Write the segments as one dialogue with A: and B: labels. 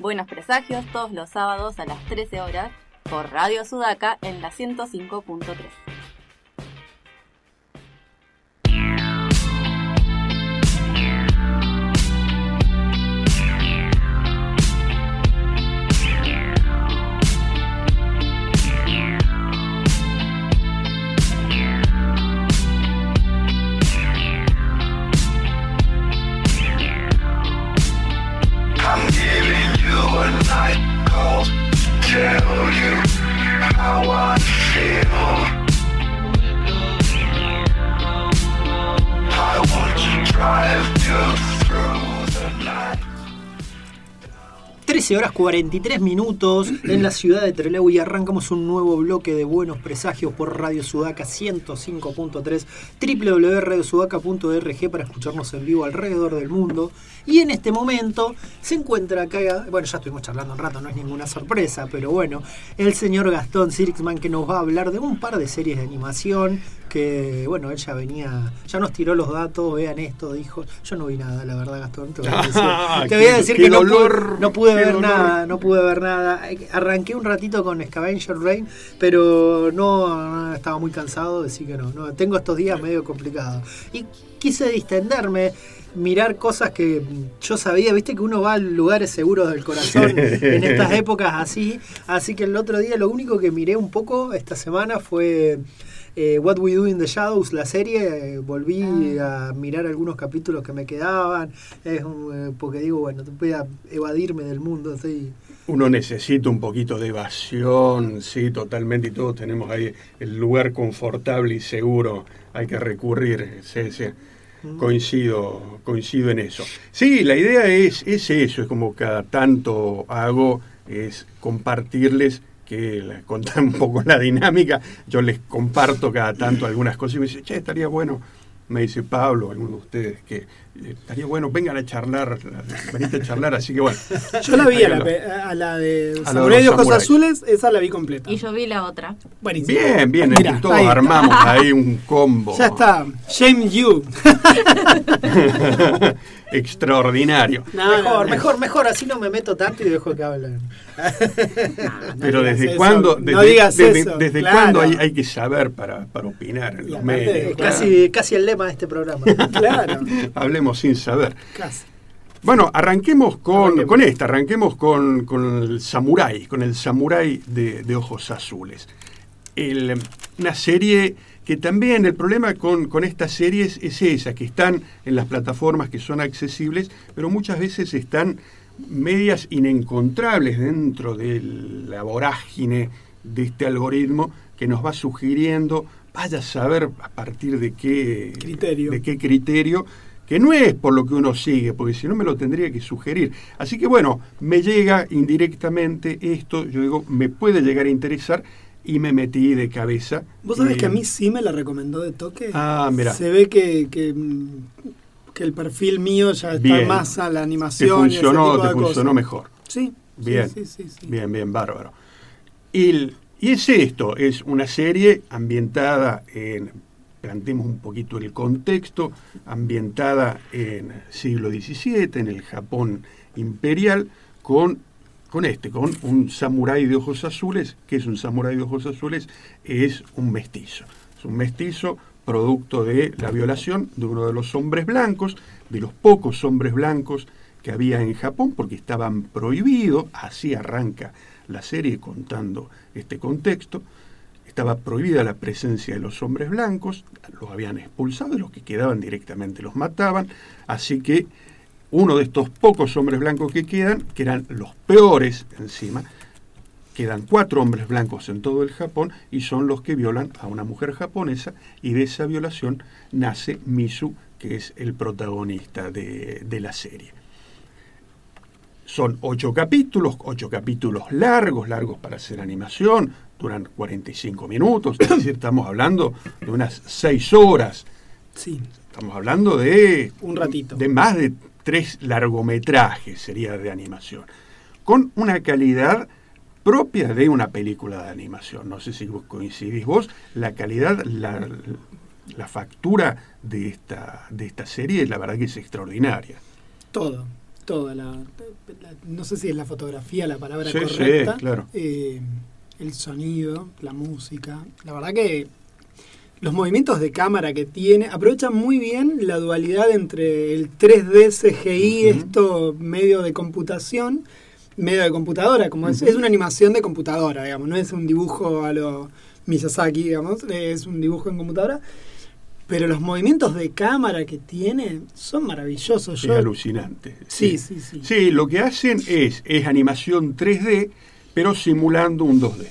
A: Buenos Presagios todos los sábados a las 13 horas por Radio Sudaca en la 105.3.
B: 13 horas 43 minutos en la ciudad de Trelew y arrancamos un nuevo bloque de buenos presagios por Radio Sudaca 105.3 www.radiosudaca.org para escucharnos en vivo alrededor del mundo. Y en este momento se encuentra acá, bueno, ya estuvimos charlando un rato, no es ninguna sorpresa, pero bueno, el señor Gastón Sirixman que nos va a hablar de un par de series de animación que, bueno, él ya venía, ya nos tiró los datos, vean esto, dijo, yo no vi nada, la verdad, Gastón, te voy a decir,
C: Ah,
B: te voy a decir
C: qué
B: que no
C: dolor,
B: pude, no pude
C: qué
B: ver
C: dolor.
B: nada, no pude ver nada. Arranqué un ratito con Scavenger Rain, pero no, no, estaba muy cansado, así que no, no. Tengo estos días medio complicados. Y quise distenderme, mirar cosas que yo sabía, viste que uno va a lugares seguros del corazón en estas épocas así. Así que el otro día lo único que miré un poco esta semana fue eh, What We Do in the Shadows, la serie. Eh, volví a mirar algunos capítulos que me quedaban, es un- eh, porque digo, bueno, voy a evadirme del mundo. Estoy,
C: Uno necesita un poquito de evasión, sí, totalmente, y todos tenemos ahí el lugar confortable y seguro, hay que recurrir, sí, sí. Coincido, coincido en eso. Sí, la idea es, es eso, es como cada tanto hago, es compartirles que contar un poco la dinámica, yo les comparto cada tanto algunas cosas y me dice, che, estaría bueno, me dice Pablo, alguno de ustedes, que eh, estaría bueno, vengan a charlar, venite a charlar, así que bueno.
D: Yo la vi a la, a de
C: A
D: Samurai de Ojos. Azules, esa la vi completa.
A: Y yo vi la otra.
D: Buenísimo.
C: Bien, bien,
D: Mirá,
C: entre todos
D: ahí
C: armamos ahí un combo.
D: Ya está. Shame you.
C: Extraordinario.
D: No,
B: mejor,
D: no, no.
B: mejor, mejor, así no me meto tanto y dejo que hablen.
C: Pero desde cuándo,
D: no
C: desde,
D: digas
C: desde-
D: eso,
C: desde
D: claro.
C: cuándo hay, hay que saber para, para opinar en los
D: aparte,
C: medios. claro.
B: Casi, casi el lema de este programa.
D: Claro.
C: Hablemos sin saber.
D: Casi.
C: Bueno, arranquemos con,
B: Arranquemos.
C: con esta, arranquemos con, con el samurái, con el samurái de, de ojos azules. El- una serie que también el problema con, con estas series es esa, que están en las plataformas que son accesibles, pero muchas veces están medias inencontrables dentro de la vorágine de este algoritmo que nos va sugiriendo, vaya a saber a partir de qué
D: Criterio.
C: de qué criterio, que no es por lo que uno sigue, porque si no me lo tendría que sugerir. Así que bueno, me llega indirectamente esto, yo digo, me puede llegar a interesar y me metí de cabeza.
D: Vos sabés
C: Y-
D: que a mí sí me la recomendó de toque.
C: Ah, mira.
D: Se ve que, que, que el perfil mío ya está
C: Bien.
D: más a la
C: te
D: animación. y ese
C: funcionó,
D: tipo
C: te
D: de
C: funcionó
D: cosas.
C: mejor.
D: Sí.
C: Bien.
D: Sí, sí, sí, sí.
C: Bien, bien, bárbaro. Y, el- y es esto, es una serie ambientada en, planteemos un poquito el contexto, ambientada en siglo XVII, en el Japón imperial, con, con este, con un samurái de ojos azules. que es un samurái de ojos azules? Es un mestizo. Es un mestizo producto de la violación de uno de los hombres blancos, de los pocos hombres blancos que había en Japón, porque estaban prohibidos, así arranca la serie contando este contexto, estaba prohibida la presencia de los hombres blancos, los habían expulsado y los que quedaban directamente los mataban, así que uno de estos pocos hombres blancos que quedan, que eran los peores encima, quedan cuatro hombres blancos en todo el Japón y son los que violan a una mujer japonesa y de esa violación nace Misu, que es el protagonista de, de la serie. Son ocho capítulos, ocho capítulos largos, largos para hacer animación, duran 45 minutos, es decir, estamos hablando de unas seis horas,
D: Sí.
C: estamos hablando de
D: Un ratito.
C: de más de tres largometrajes sería de animación, con una calidad propia de una película de animación. No sé si vos coincidís vos, la calidad, la, la factura de esta, de esta serie, la verdad que es extraordinaria.
D: Todo. toda la, la- no sé si es la fotografía la palabra
C: Sí, sí,
D: correcta,
C: claro.
D: eh, el sonido, la música. La verdad que los movimientos de cámara que tiene aprovechan muy bien la dualidad entre el 3D CGI, esto medio de computación, medio de computadora, como es, es una animación de computadora, digamos, no es un dibujo a lo Miyazaki, digamos, es un dibujo en computadora. Pero los movimientos de cámara que tiene son maravillosos.
C: Es
D: Yo-
C: alucinante.
D: Sí, sí, sí.
C: Sí, lo que hacen es, es animación 3D, pero simulando un 2D.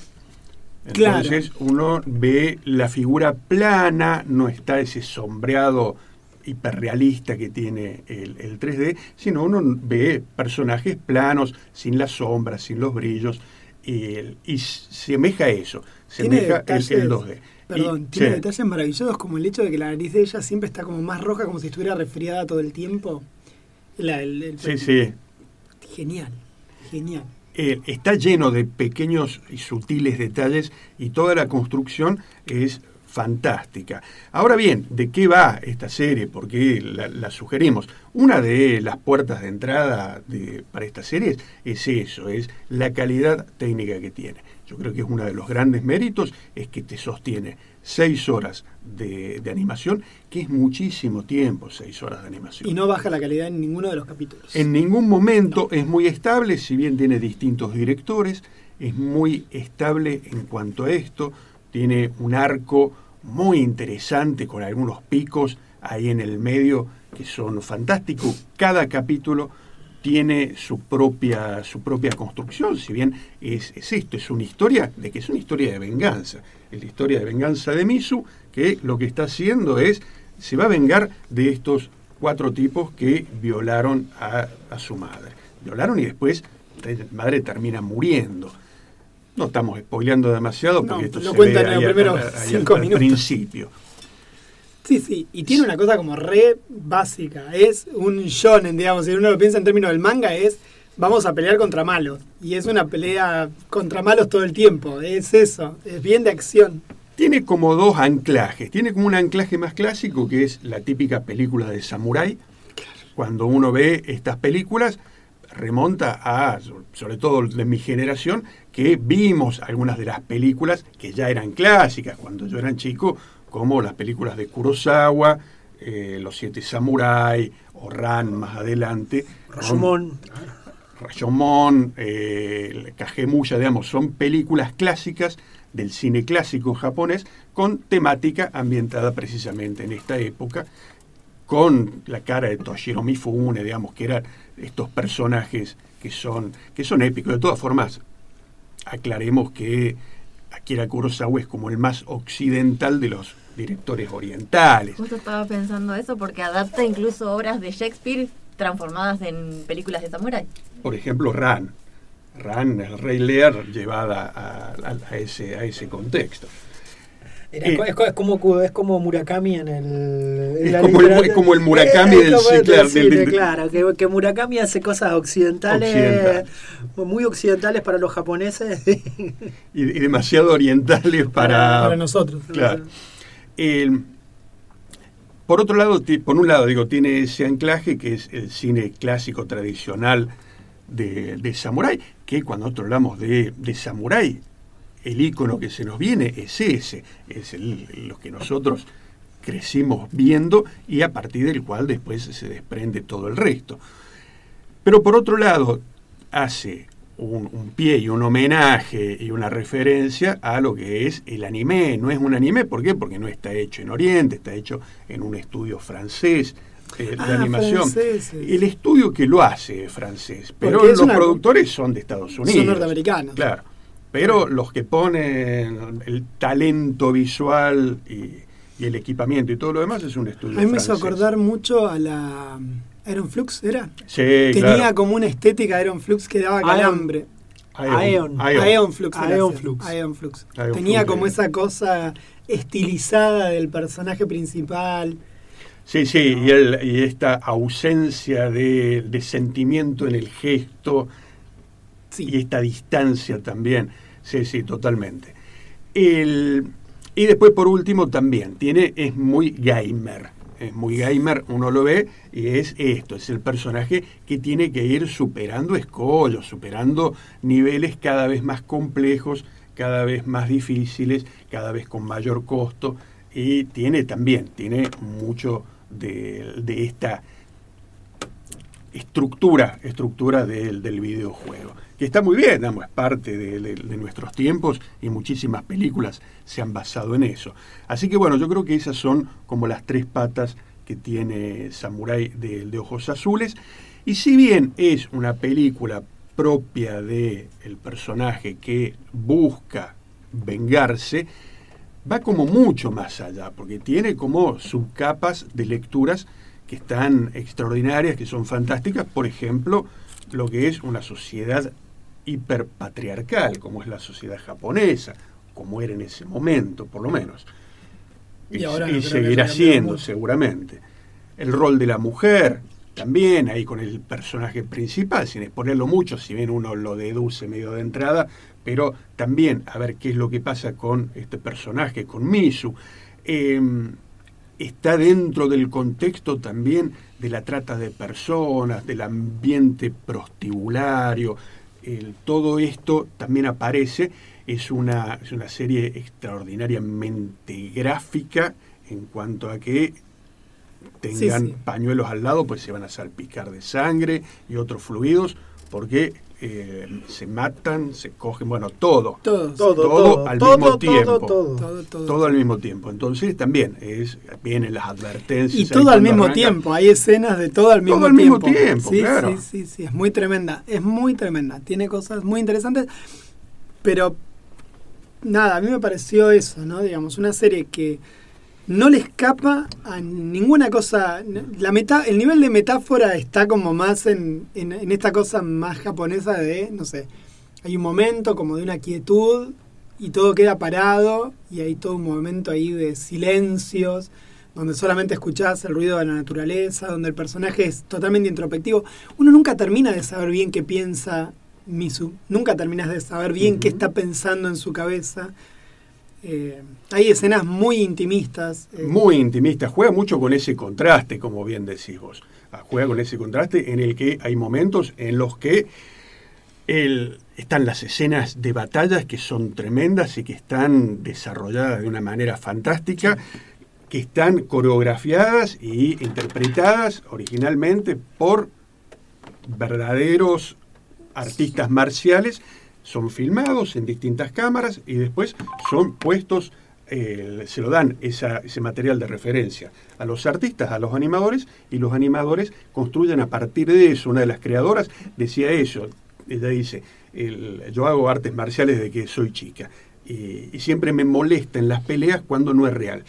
D: Claro.
C: Entonces uno ve la figura plana, no está ese sombreado hiperrealista que tiene el, el 3D, sino uno ve personajes planos, sin las sombras, sin los brillos, y, y semeja eso, semeja el,
D: detalles-
C: el 2D.
D: Perdón,
C: Y-
D: tiene
C: sí.
D: detalles maravillosos como el hecho de que la nariz de ella siempre está como más roja, como si estuviera resfriada todo el tiempo. La- el- el-
C: Sí, sí.
D: Genial, genial.
C: Eh, está lleno de pequeños y sutiles detalles y toda la construcción es fantástica. Ahora bien, ¿de qué va esta serie? Porque la, la sugerimos. Una de las puertas de entrada para esta serie es eso, es la calidad técnica que tiene. Yo creo que es uno de los grandes méritos, es que te sostiene seis horas de, de animación, que es muchísimo tiempo, seis horas de animación.
D: Y no baja la calidad en ninguno de los capítulos.
C: En ningún momento es muy estable, si bien tiene distintos directores, es muy estable en cuanto a esto, tiene un arco muy interesante con algunos picos ahí en el medio que son fantásticos. Cada capítulo tiene su propia, su propia construcción, si bien es, es esto, es una historia de que es una historia de venganza. Es la historia de venganza de Misu, que lo que está haciendo es, se va a vengar de estos cuatro tipos que violaron a, a su madre. Violaron y después la madre termina muriendo. No estamos spoileando demasiado
D: No,
C: porque esto
D: lo
C: se
D: cuentan
C: ve
D: en los
C: al-
D: primeros
C: ahí al-
D: cinco
C: al
D: minutos.
C: principio.
D: Sí, sí, y tiene una cosa como re básica. Es un shonen, digamos, si uno lo piensa en términos del manga, es vamos a pelear contra malos. Y es una pelea contra malos todo el tiempo. Es eso, es bien de acción.
C: Tiene como dos anclajes. Tiene como un anclaje más clásico que es la típica película de samurái. Cuando uno ve estas películas, remonta a, sobre todo de mi generación, que vimos algunas de las películas que ya eran clásicas cuando yo era chico, como las películas de Kurosawa, eh, Los Siete Samurái, o Ran más adelante.
B: Rashomon.
C: Rashomon, eh, Kagemusha, digamos, son películas clásicas del cine clásico japonés con temática ambientada precisamente en esta época, con la cara de Toshiro Mifune, digamos, que eran estos personajes que son, que son épicos. De todas formas, aclaremos que Akira Kurosawa es como el más occidental de los directores orientales.
A: Justo estaba pensando eso porque adapta incluso obras de Shakespeare transformadas en películas de samurái.
C: Por ejemplo, Ran. Ran, el Rey Lear, llevada a, a- a ese, a ese contexto.
B: Era
C: Eh,
B: es, es como, es como Murakami en el. en
C: Es
B: la
C: como el- es como el Murakami del ciclo- del- del-
B: claro, que, que Murakami hace cosas occidentales,
C: Occidental.
B: muy occidentales para los japoneses.
C: Y, y demasiado orientales para,
D: Para nosotros.
C: Claro. El- por otro lado, por un lado, digo, tiene ese anclaje que es el cine clásico tradicional de, samurái, que cuando nosotros hablamos de, de samurái, el icono que se nos viene es ese, es el- lo que nosotros crecimos viendo y a partir del cual después se desprende todo el resto. Pero por otro lado, hace un, un pie y un homenaje y una referencia a lo que es el anime. No es un anime, ¿por qué? Porque no está hecho en Oriente, está hecho en un estudio francés eh, de
D: Ah,
C: animación.
D: franceses.
C: El estudio que lo hace es francés, pero
D: es
C: los
D: una-
C: productores son de Estados Unidos.
D: norteamericanos.
C: Claro. Pero los que ponen el talento visual y, y el equipamiento y todo lo demás es un estudio
D: A mí me hizo acordar mucho a la Iron Flux, ¿era?
C: Sí,
D: Tenía
C: claro.
D: como una estética Iron Flux que daba calambre.
B: Aeon.
D: Aeon Flux. ese,
B: Flux.
D: Aeon Flux. Tenía
C: Flux,
D: como esa cosa estilizada del personaje principal.
C: Sí, sí, y, el- y esta ausencia de, de sentimiento en el gesto
D: Sí.
C: y esta distancia también. Sí, sí, totalmente. El- y después, por último, también tiene, es muy gamer. Es muy gamer, uno lo ve y es esto, es el personaje que tiene que ir superando escollos, superando niveles cada vez más complejos, cada vez más difíciles, cada vez con mayor costo y tiene también, tiene mucho de, de esta estructura, estructura del, del videojuego. Que está muy bien, es parte de, de- de nuestros tiempos y muchísimas películas se han basado en eso. Así que bueno, yo creo que esas son como las tres patas que tiene Samurai de, de Ojos Azules. Y si bien es una película propia del el personaje que busca vengarse, va como mucho más allá, porque tiene como subcapas de lecturas que están extraordinarias, que son fantásticas, por ejemplo, lo que es una sociedad hiperpatriarcal, como es la sociedad japonesa, como era en ese momento, por lo menos.
D: Y
C: Y,
D: ahora
C: y
D: no creo que
C: seguirá siendo,
D: mucho.
C: seguramente. El rol de la mujer, también ahí con el personaje principal, sin exponerlo mucho, si bien uno lo deduce medio de entrada, pero también a ver qué es lo que pasa con este personaje, con Misu. Eh, está dentro del contexto también de la trata de personas, del ambiente prostibulario. El- todo esto también aparece. Es una, es una serie extraordinariamente gráfica en cuanto a que tengan
D: Sí, sí.
C: pañuelos al lado, pues se van a salpicar de sangre y otros fluidos, porque eh, se matan, se cogen, bueno, todo.
B: Todo,
C: Todo
B: todo,
C: al
B: todo,
C: mismo
B: todo,
C: tiempo.
B: todo.
D: Todo, todo.
C: Todo al mismo tiempo. Entonces también es, vienen las advertencias.
D: Y todo al mismo
C: arranca.
D: tiempo, hay escenas de todo al mismo
C: Todo al mismo
D: tiempo.
C: tiempo,
D: sí,
C: claro.
D: sí, sí, sí, es muy tremenda, es muy tremenda, tiene cosas muy interesantes, pero nada, a mí me pareció eso, ¿no? Digamos, una serie que no le escapa a ninguna cosa, la meta, el nivel de metáfora está como más en, en, en esta cosa más japonesa de, no sé, hay un momento como de una quietud y todo queda parado y hay todo un momento ahí de silencios donde solamente escuchás el ruido de la naturaleza, donde el personaje es totalmente introspectivo. Uno nunca termina de saber bien qué piensa Misu, nunca terminas de saber bien qué está pensando en su cabeza. Eh, hay escenas muy intimistas. eh,
C: Muy intimista, juega mucho con ese contraste, como bien decís vos. Ah, Juega con ese contraste en el que hay momentos en los que están las escenas de batallas que son tremendas y que están desarrolladas de una manera fantástica, que están coreografiadas y interpretadas originalmente por verdaderos artistas marciales, son filmados en distintas cámaras y después son puestos, eh, se lo dan ese material de referencia a los artistas, a los animadores, y los animadores construyen a partir de eso. Una de las creadoras decía eso, ella dice, yo hago artes marciales desde que soy chica y, siempre me molesta en las peleas cuando no es real.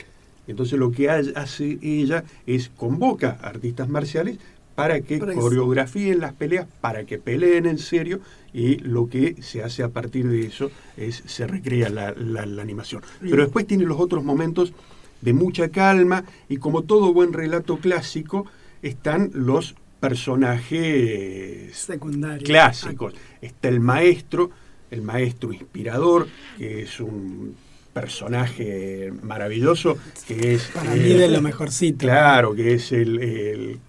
C: Entonces lo que ha- hace ella es convoca a artistas marciales para que
D: Para que
C: coreografíen las peleas, para que peleen en serio y lo que se hace a partir de eso es se recrea la, la- la animación. Pero después tiene los otros momentos de mucha calma y como todo buen relato clásico están los personajes
D: secundarios.
C: clásicos. Está el maestro, el maestro inspirador, que es un personaje maravilloso, que es...
D: Para
C: eh,
D: mí de lo mejorcito.
C: Claro, que es el, el-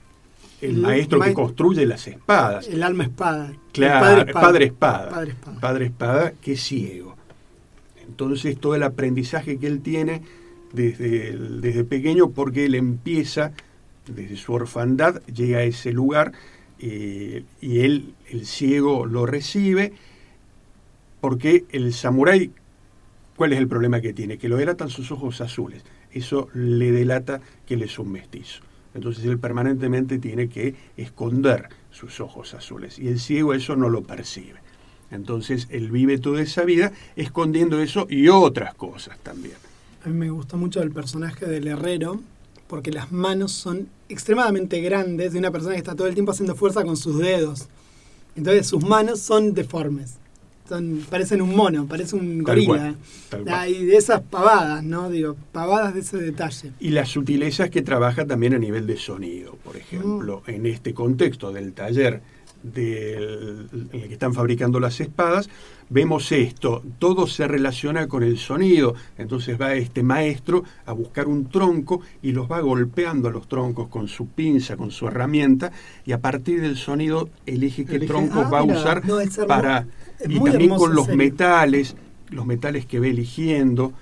C: el
D: El
C: maestro que construye las espadas.
D: El alma espada. El
C: Claro,
D: padre espada.
C: padre espada.
D: Padre espada.
C: Padre espada que es ciego. Entonces todo el aprendizaje que él tiene desde, el- desde pequeño, porque él empieza desde su orfandad, llega a ese lugar eh, y él, el ciego, lo recibe porque el samurái, ¿cuál es el problema que tiene? Que lo delatan sus ojos azules. Eso le delata que él es un mestizo. Entonces él permanentemente tiene que esconder sus ojos azules. Y el ciego eso no lo percibe. Entonces él vive toda esa vida escondiendo eso y otras cosas también.
D: A mí me gustó mucho el personaje del herrero, porque las manos son extremadamente grandes de una persona que está todo el tiempo haciendo fuerza con sus dedos. Entonces sus manos son deformes. Son, parecen un mono, parece un
C: Tal
D: gorila.
C: cual, tal cual.
D: Ah, y de esas pavadas, ¿no? Digo, pavadas de ese detalle.
C: Y las sutilezas que trabaja también a nivel de sonido. Por ejemplo, en este contexto del taller del, en el que están fabricando las espadas, vemos esto, todo se relaciona con el sonido, entonces va este maestro a buscar un tronco y los va golpeando a los troncos con su pinza, con su herramienta, y a partir del sonido elige qué
B: Elige-
C: tronco
B: ah,
C: va a usar
D: No,
C: para... Y también con los metales, los metales que va eligiendo.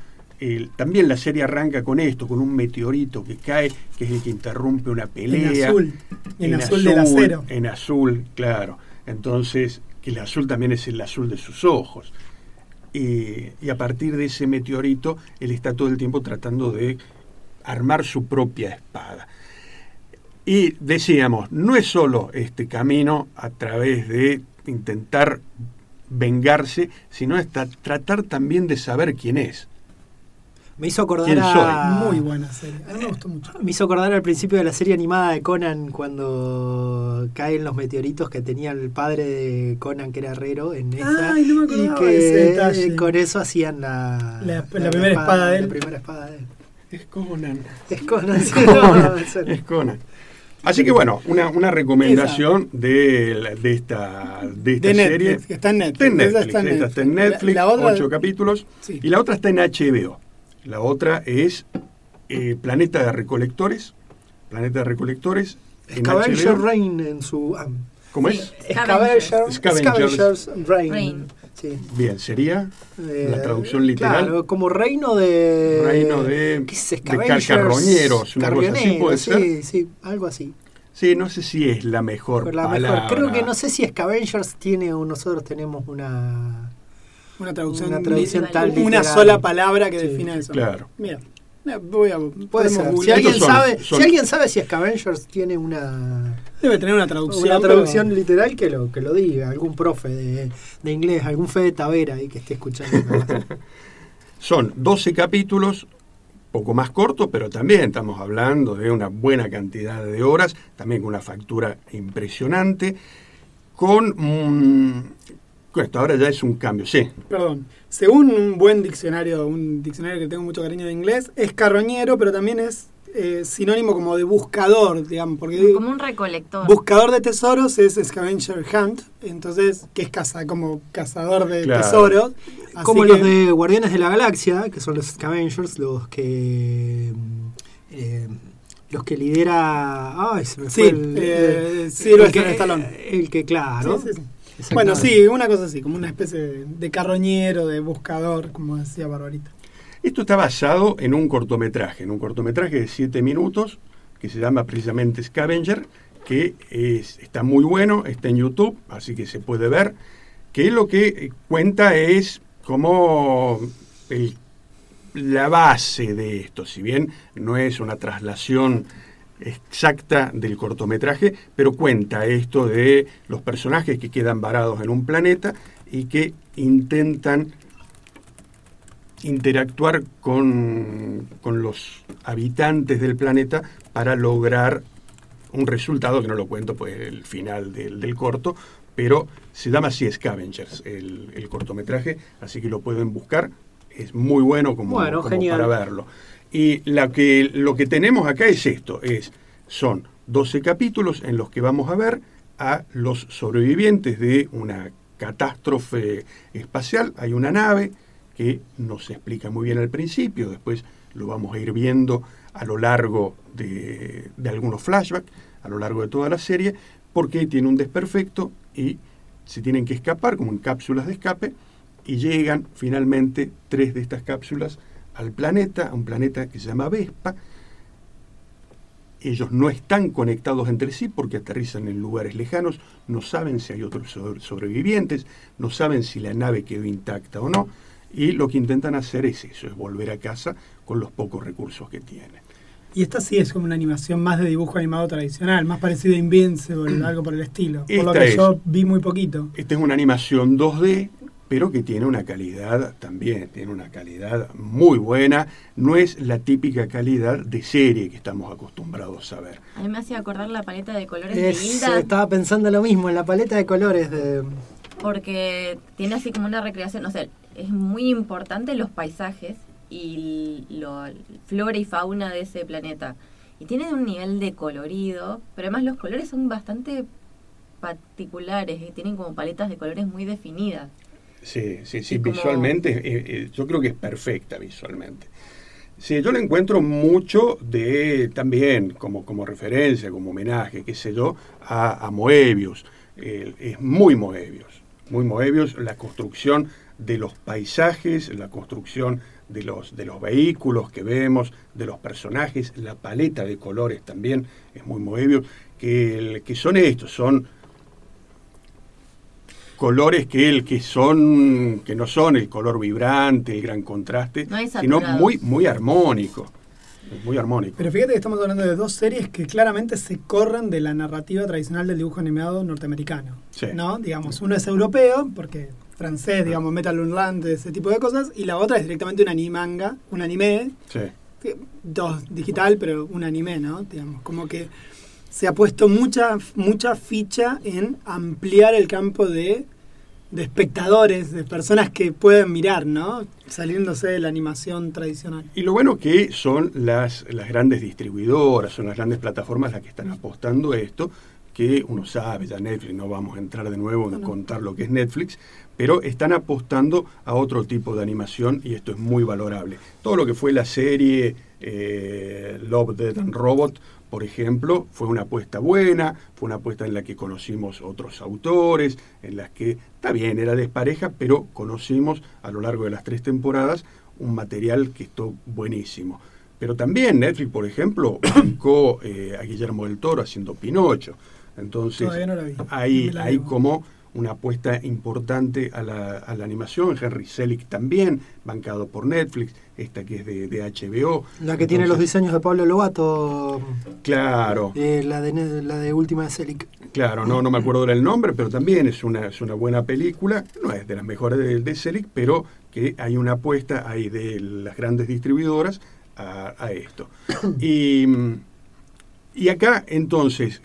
C: También la serie arranca con esto, con un meteorito que cae, que es el que interrumpe una pelea.
D: En azul. En, azul, del acero.
C: En azul, claro. Entonces, que el azul también es el azul de sus ojos. Y, y a partir de ese meteorito, él está todo el tiempo tratando de armar su propia espada. Y decíamos, no es solo este camino a través de intentar vengarse, sino hasta tratar también de saber quién es.
B: Me hizo acordar
C: ¿Quién
B: a...
D: Muy buena serie. A mí me gustó mucho.
B: Me hizo acordar al principio de la serie animada de Conan cuando caen los meteoritos que tenía el padre de Conan que era herrero en esa
D: Ay, no me
B: y
D: de ese
B: que
D: detalle.
B: con eso hacían la,
D: La- la primera espada de él.
B: La primera espada de él.
C: Es Conan.
B: Es Conan.
C: Es Conan. es Conan. Así que bueno, una, una recomendación de, la- de esta, de esta
D: De
C: serie.
D: Netflix, que está en
C: Está en
D: Netflix.
C: Netflix, está en Netflix,
D: La- la otra-
C: ocho capítulos.
D: Sí.
C: Y la otra está en HBO. La otra es eh, Planeta de Recolectores. Planeta de Recolectores. en
B: Scavenger. Rain en su... ah,
C: ¿Cómo
A: Sí.
C: es?
B: Scavenger,
C: Scavengers.
B: Scavengers Rain.
A: Rain.
B: Sí.
C: Bien, sería
B: Eh,
C: la traducción literal.
B: Claro, como reino de.
C: Reino de-
B: ¿Qué es?
C: de
B: Scavengers,
C: carroñeros, una cosa así, ¿puede
B: sí,
C: ser?
B: Sí, algo así.
C: Sí, no sé si es la mejor
B: la
C: palabra.
B: mejor. Creo que no sé si Scavengers tiene o nosotros tenemos una.
D: Una traducción,
B: Una traducción tan
D: Una sola palabra que
B: Sí.
D: define eso.
C: Claro.
D: Mira, voy a.
B: Puede ser. Si alguien,
C: son-
B: sabe,
C: son-
B: si alguien sabe si Scavengers tiene una,
D: Debe tener una traducción.
B: una traducción
D: pero-
B: literal, que lo, que lo diga. Algún profe de, de inglés, algún Fede Tavera ahí que esté escuchando.
C: Son 12 capítulos, poco más cortos, pero también estamos hablando de una buena cantidad de horas, también con una factura impresionante, con... esto ahora ya es un cambio, sí.
D: Perdón. Según un buen diccionario, un diccionario que tengo mucho cariño de inglés, es carroñero, pero también es eh, sinónimo como de buscador, digamos, porque
A: Como un recolector.
D: buscador de tesoros es scavenger hunt, entonces, que es caza, como cazador de
C: Claro.
D: tesoros. Así
B: Como
D: que-
B: los de Guardianes de la Galaxia, que son los Scavengers, los que. eh, los que lidera. Ay, se me
D: Sí,
B: fue el.
D: eh,
B: el
D: Stallone.
B: El que, claro.
D: Bueno, sí, una cosa así, como una especie de, de carroñero, de buscador, como decía Barbarita.
C: Esto está basado en un cortometraje, en un cortometraje de 7 minutos, que se llama precisamente Scavenger, que es- está muy bueno, está en YouTube, así que se puede ver, que lo que eh, cuenta es como el- la base de esto, si bien no es una traslación exacta del cortometraje, pero cuenta esto de los personajes que quedan varados en un planeta y que intentan interactuar con, con los habitantes del planeta para lograr un resultado que no lo cuento, pues el final del, del corto, pero se llama así Scavengers, el, el cortometraje, así que lo pueden buscar, es muy bueno como,
B: Bueno,
C: como para verlo. Y lo que tenemos acá es esto, es, son 12 capítulos en los que vamos a ver a los sobrevivientes de una catástrofe espacial. Hay una nave que no se explica muy bien al principio, después lo vamos a ir viendo a lo largo de, de algunos flashbacks, a lo largo de toda la serie, porque tiene un desperfecto y se tienen que escapar como en cápsulas de escape y llegan finalmente tres de estas cápsulas al planeta, a un planeta que se llama Vespa. Ellos no están conectados entre sí porque aterrizan en lugares lejanos, no saben si hay otros sobre- sobrevivientes, no saben si la nave quedó intacta o no, y lo que intentan hacer es eso, es volver a casa con los pocos recursos que tienen.
D: Y esta sí es como una animación más de dibujo animado tradicional, más parecido a Invincible, algo por el estilo. Por lo
C: Esta
D: que
C: es.
D: yo vi muy poquito.
C: Esta es una animación 2D, pero que tiene una calidad también, tiene una calidad muy buena. No es la típica calidad de serie que estamos acostumbrados a ver.
A: A mí me hacía acordar la paleta de colores
B: Es-
A: de Hilda,
B: estaba pensando lo mismo en la paleta de colores de.
A: porque tiene así como una recreación, o sea, es muy importante los paisajes y lo, flora y fauna de ese planeta. Y tiene un nivel de colorido, pero además los colores son bastante particulares, y tienen como paletas de colores muy definidas.
C: Sí, sí, sí,
A: como-
C: visualmente, eh, eh, yo creo que es perfecta visualmente. Sí, yo le encuentro mucho de, también como, como referencia, como homenaje, qué sé yo, a, a Moebius. Eh, es muy Moebius, muy Moebius, la construcción de los paisajes, la construcción de los, de los vehículos que vemos, de los personajes, la paleta de colores también es muy Moebius, que, que son estos, son colores que el que son que no son el color vibrante el gran contraste
A: No hay
C: sino muy muy armónico muy armónico
D: Pero fíjate que estamos hablando de dos series que claramente se corren de la narrativa tradicional del dibujo animado norteamericano.
C: Sí.
D: ¿No? Digamos, uno es europeo, porque francés, digamos, Metal Hurlant, ese tipo de cosas, y la otra es directamente un animanga, un anime,
C: sí
D: que- dos digital, pero un anime, ¿no? Digamos, como que se ha puesto mucha, mucha ficha en ampliar el campo de, de espectadores, de personas que pueden mirar, ¿no? Saliéndose de la animación tradicional.
C: y lo bueno que son las las grandes distribuidoras son las grandes plataformas las que están apostando a esto que uno sabe ya Netflix no vamos a entrar de nuevo en
D: No,
C: contar lo que es Netflix pero están apostando a otro tipo de animación y esto es muy valorable todo lo que fue la serie eh, Love Death and Robot por ejemplo, fue una apuesta buena, fue una apuesta en la que conocimos otros autores, en las que, está bien, era despareja, pero conocimos a lo largo de las tres temporadas un material que estuvo buenísimo. Pero también Netflix, por ejemplo, bancó eh, a Guillermo del Toro haciendo Pinocho. Entonces,
D: no vi.
C: hay
D: debo.
C: como una apuesta importante a la, a la animación. Henry Selick también, bancado por Netflix, esta que es de, de HBO.
B: La que tiene los diseños de Pablo Lobato,
C: Claro.
B: eh, la, de, la de Última de Selic.
C: Claro, no, no me acuerdo del nombre, pero también es una, es una buena película. No es de las mejores de, de Selick, pero que hay una apuesta ahí de las grandes distribuidoras a, a esto. Y, y acá, entonces,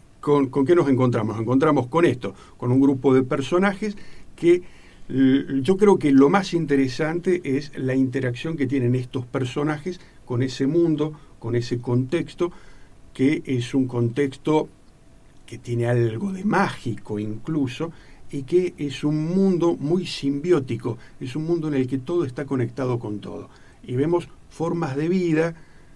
C: ¿con, qué nos encontramos? Nos encontramos con esto, con un grupo de personajes que yo creo que lo más interesante es la interacción que tienen estos personajes con ese mundo, con ese contexto, que es un contexto que tiene algo de mágico incluso, y que es un mundo muy simbiótico, es un mundo en el que todo está conectado con todo. Y vemos formas de vida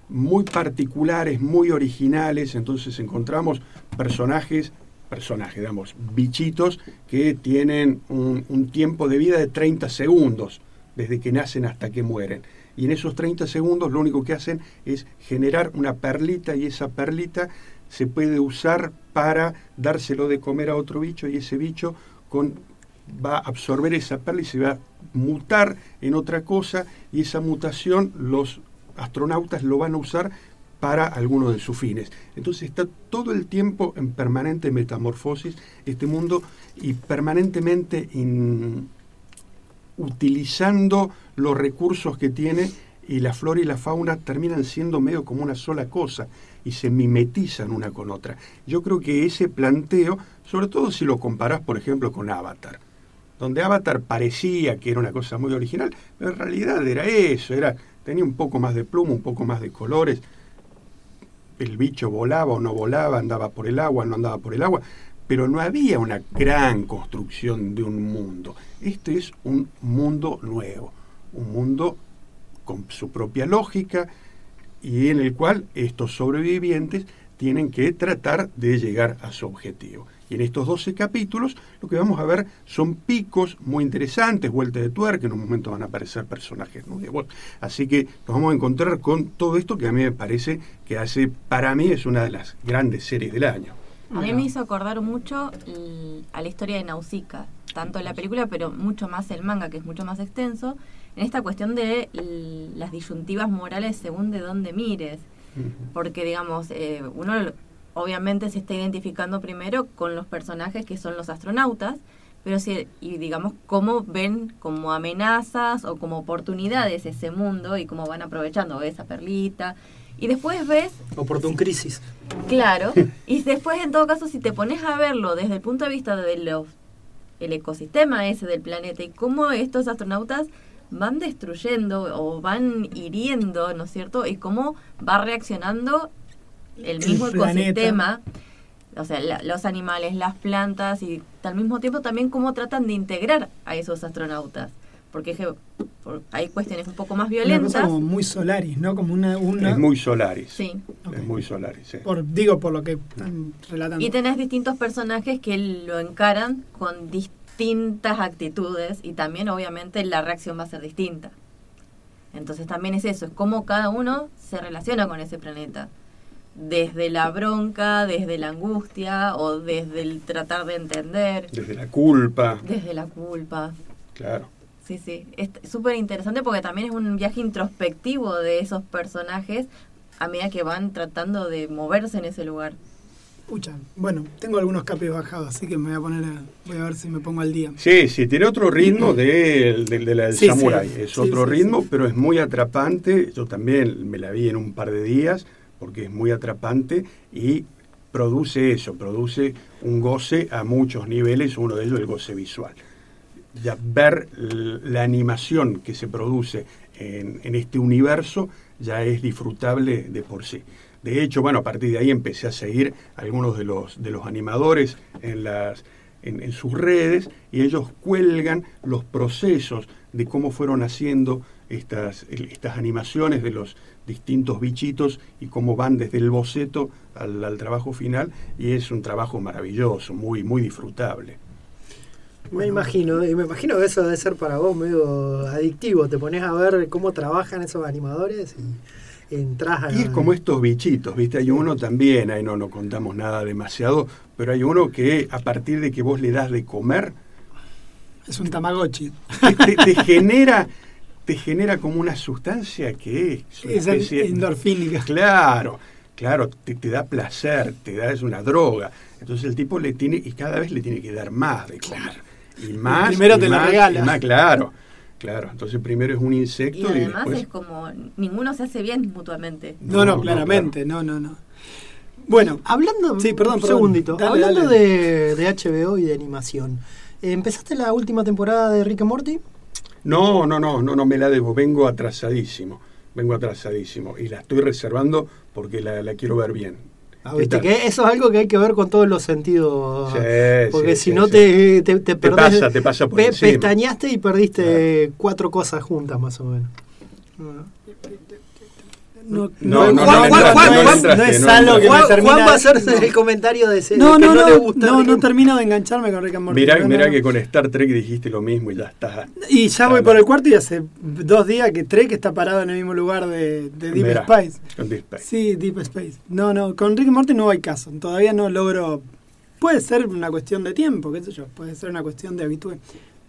C: muy particulares, muy originales, entonces encontramos personajes, personajes, digamos, bichitos que tienen un, tiempo de vida de 30 segundos, desde que nacen hasta que mueren. Y en esos 30 segundos lo único que hacen es generar una perlita y esa perlita se puede usar para dárselo de comer a otro bicho y ese bicho va a absorber esa perla y se va a mutar en otra cosa y esa mutación los astronautas lo van a usar para alguno de sus fines. Entonces está todo el tiempo en permanente metamorfosis este mundo y permanentemente utilizando los recursos que tiene y la flora y la fauna terminan siendo medio como una sola cosa y se mimetizan una con otra. Yo creo que ese planteo, sobre todo si lo comparás, por ejemplo, con Avatar, donde Avatar parecía que era una cosa muy original, pero en realidad era eso, era tenía un poco más de pluma, un poco más de colores, el bicho volaba o no volaba, andaba por el agua, no andaba por el agua, pero no había una gran construcción de un mundo. Este es un mundo nuevo, un mundo con su propia lógica y en el cual estos sobrevivientes tienen que tratar de llegar a su objetivo. Y en estos 12 capítulos lo que vamos a ver son picos muy interesantes, vueltas de tuerca, en un momento van a aparecer personajes nuevos. Así que nos vamos a encontrar con todo esto que a mí me parece que hace, para mí es una de las grandes series del año.
A: A mí me hizo acordar mucho a la historia de Nausicaa, tanto la película, pero mucho más el manga, que es mucho más extenso, en esta cuestión de las disyuntivas morales según de dónde mires. Porque, digamos, eh, uno obviamente se está identificando primero con los personajes que son los astronautas, pero si, y digamos, cómo ven como amenazas o como oportunidades ese mundo y cómo van aprovechando esa perlita. Y después ves
B: Oportun Crisis.
A: Claro, y después en todo caso si te pones a verlo desde el punto de vista de los el ecosistema ese del planeta y cómo estos astronautas van destruyendo o van hiriendo, ¿no es cierto? Y cómo va reaccionando el
D: El
A: mismo
D: planeta.
A: ecosistema. o sea, la- los animales, las plantas y al mismo tiempo también cómo tratan de integrar a esos astronautas. Porque es que, por- hay cuestiones un poco más
D: Una
A: violentas.
D: cosa como muy Solaris, ¿no? Como una... una
C: Es muy Solaris.
A: Sí.
C: Es muy Solaris, sí.
D: por, digo, por lo que están relatando.
A: Y tenés distintos personajes que lo encaran con distintas actitudes y también obviamente la reacción va a ser distinta. Entonces también es eso, es cómo cada uno se relaciona con ese planeta. Desde la bronca, desde la angustia o desde el tratar de entender,
C: Desde la culpa,
A: desde la culpa.
C: claro.
A: Sí, sí, es súper interesante porque también es un viaje introspectivo de esos personajes a medida que van tratando de moverse en ese lugar.
D: Pucha, bueno, tengo algunos capes bajados, así que me voy a poner a, voy a ver si me pongo al día.
C: Sí, sí, tiene otro ritmo del de, de la del
D: Sí,
C: Samurai.
D: sí.
C: es
D: Sí,
C: otro
D: sí,
C: ritmo,
D: sí.
C: pero es muy atrapante. Yo también me la vi en un par de días porque es muy atrapante y produce eso, produce un goce a muchos niveles, uno de ellos el goce visual. Ya ver la animación que se produce en, este universo ya es disfrutable de por sí. De hecho, bueno, a partir de ahí empecé a seguir algunos de los, de los animadores en, las, en sus redes y ellos cuelgan los procesos de cómo fueron haciendo estas, estas animaciones de los distintos bichitos y cómo van desde el boceto al, al trabajo final y es un trabajo maravilloso, muy, muy disfrutable.
B: Me imagino, y me imagino que eso debe ser para vos medio adictivo. Te pones a ver cómo trabajan esos animadores y entras a.
C: Y es como estos bichitos, ¿viste? Hay uno también, ahí no, no contamos nada demasiado, pero hay uno que a partir de que vos le das de comer,
D: Es un Tamagotchi.
C: te, te- te genera te genera como una sustancia que es una
D: Es
C: especie-
D: endorfínica.
C: Claro, claro, te, te da placer, te da, es una droga. Entonces el tipo le tiene, y cada vez le tiene que dar más de comer. Y más.
D: primero
C: y
D: te lo
C: más,
D: regala.
C: y más, claro. Claro, entonces primero es un insecto
A: Y
C: y,
A: además
C: después.
A: es como ninguno se hace bien mutuamente.
D: No,
C: No,
D: no,
C: no,
D: claramente, no, no, no. Bueno,
B: Hablando,
D: Sí, perdón,
B: un
D: perdón.
B: segundito.
D: Dale,
B: Hablando
D: dale.
B: De, de HBO y de animación, ¿empezaste la última temporada de Rick and Morty?
C: No, no, no, no, no me la debo, vengo atrasadísimo, vengo atrasadísimo y la estoy reservando porque la, la quiero ver bien.
B: Ah,
C: ¿Qué
B: viste que eso es algo que hay que ver con todos los sentidos.
C: Sí,
B: porque
C: sí,
B: si
C: sí,
B: no te, te, te perdés-
C: pasa, te pasa por
B: pe-. Pestañaste y perdiste cuatro cosas juntas más o menos.
D: No,
C: No,
B: no,
D: Juan-
B: no,
D: Juan-
B: no,
D: Juan-
B: no,
D: es
C: no
D: algo que
B: Juan,
D: me.
B: Juan va a hacerse el comentario de ese
D: No,
B: de
D: no,
B: no,
D: no,
B: le gusta
D: no, termino de engancharme con Rick and Morty.
C: Mirá,
D: No,
C: mirá
D: no.
C: que con Star Trek dijiste lo mismo y ya está.
D: Y ya voy
C: Claro.
D: por el cuarto y hace dos días que Trek está parado en el mismo lugar de, de Deep
C: Mirá,
D: Space.
C: con Deep Space.
D: Sí, Deep Space. No, no, con Rick and Morty no hay caso. Todavía no logro. Puede ser una cuestión de tiempo, qué sé yo. Puede ser una cuestión de habitué.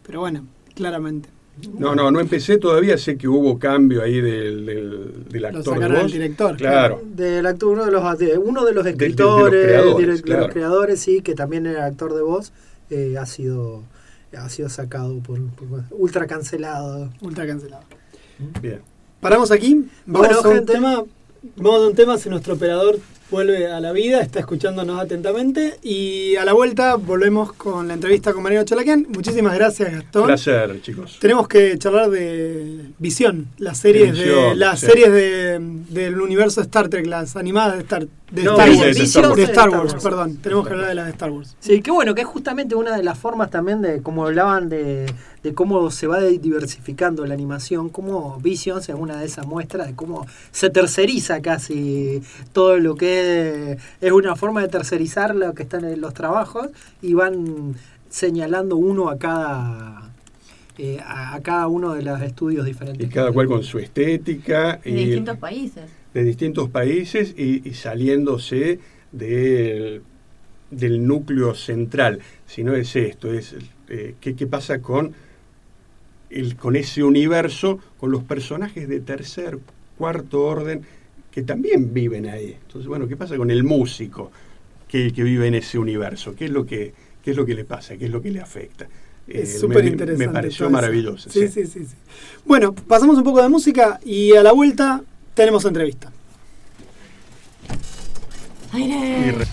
D: Pero bueno, claramente.
C: No, no, no empecé todavía, sé que hubo cambio ahí del, del, del
D: Lo
C: actor de
D: sacaron al
C: voz.
D: director.
C: Claro.
B: Del actor, uno de los de- uno de los escritores, de los- de
C: claro.
B: los creadores, sí, que también era actor de voz, eh, ha sido ha sido sacado por, por- ultra cancelado.
D: Ultra cancelado.
C: Bien.
D: Paramos aquí. Vamos
B: Bueno,
D: a un
B: gente.
D: tema. Vamos a un tema si nuestro operador vuelve a la vida, está escuchándonos atentamente. Y a la vuelta volvemos con la entrevista con Mariano Chalaquian. Muchísimas gracias, Gastón.
C: Placer, chicos.
D: Tenemos que charlar de Visión, las series de las
C: sí.
D: series de, del universo Star Trek, las animadas de Star, de
B: No,
D: Star Wars.
C: de Star Wars.
D: De Star
B: de
D: Wars,
B: Star Wars.
D: perdón. Tenemos que hablar de las de Star Wars.
B: Sí, que bueno, que es justamente una de las formas también de, como hablaban de, de cómo se va diversificando la animación, cómo Visions es una de esas muestras de cómo se terceriza casi todo lo que es una forma de tercerizar lo que están en los trabajos y van señalando uno a cada eh, a, a cada uno de los estudios diferentes.
C: Y cada cual con su estética
A: En
C: y
A: distintos países.
C: De distintos países y, y saliéndose del, del núcleo central. Si no es esto, es eh, ¿qué, qué pasa con, el, con ese universo, con los personajes de tercer, cuarto orden que también viven ahí. Entonces, bueno, ¿qué pasa con el músico que, que vive en ese universo? ¿Qué es lo que, qué es lo que le pasa? ¿Qué es lo que le afecta?
D: Es
C: Eh,
D: súper interesante.
C: Me pareció maravilloso.
D: Sí, sí, sí, sí. Bueno, pasamos un poco de música y a la vuelta tenemos entrevista.
A: ¡Aire!
C: Y re-